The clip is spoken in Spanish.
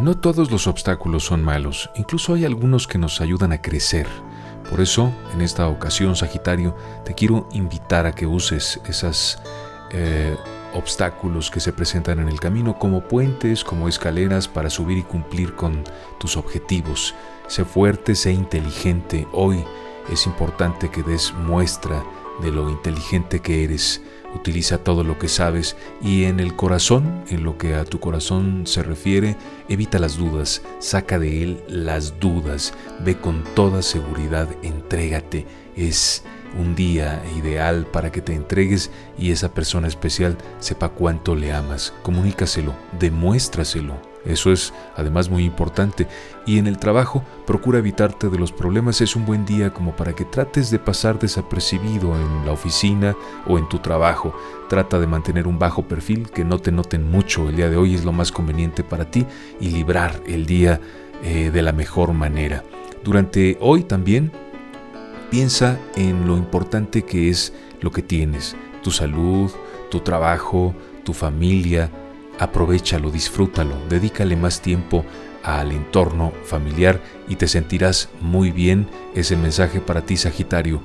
No todos los obstáculos son malos, incluso hay algunos que nos ayudan a crecer. Por eso, en esta ocasión, Sagitario, te quiero invitar a que uses esos eh, obstáculos que se presentan en el camino como puentes, como escaleras para subir y cumplir con tus objetivos. Sé fuerte, sé inteligente. Hoy es importante que des muestra de lo inteligente que eres utiliza todo lo que sabes y en el corazón, en lo que a tu corazón se refiere, evita las dudas, saca de él las dudas, ve con toda seguridad, entrégate, es un día ideal para que te entregues y esa persona especial sepa cuánto le amas, comunícaselo, demuéstraselo. Eso es además muy importante. Y en el trabajo, procura evitarte de los problemas. Es un buen día como para que trates de pasar desapercibido en la oficina o en tu trabajo. Trata de mantener un bajo perfil, que no te noten mucho. El día de hoy es lo más conveniente para ti y librar el día eh, de la mejor manera. Durante hoy también piensa en lo importante que es lo que tienes, tu salud, tu trabajo, tu familia, Aprovechalo, disfrútalo, dedícale más tiempo al entorno familiar y te sentirás muy bien. Ese mensaje para ti, Sagitario.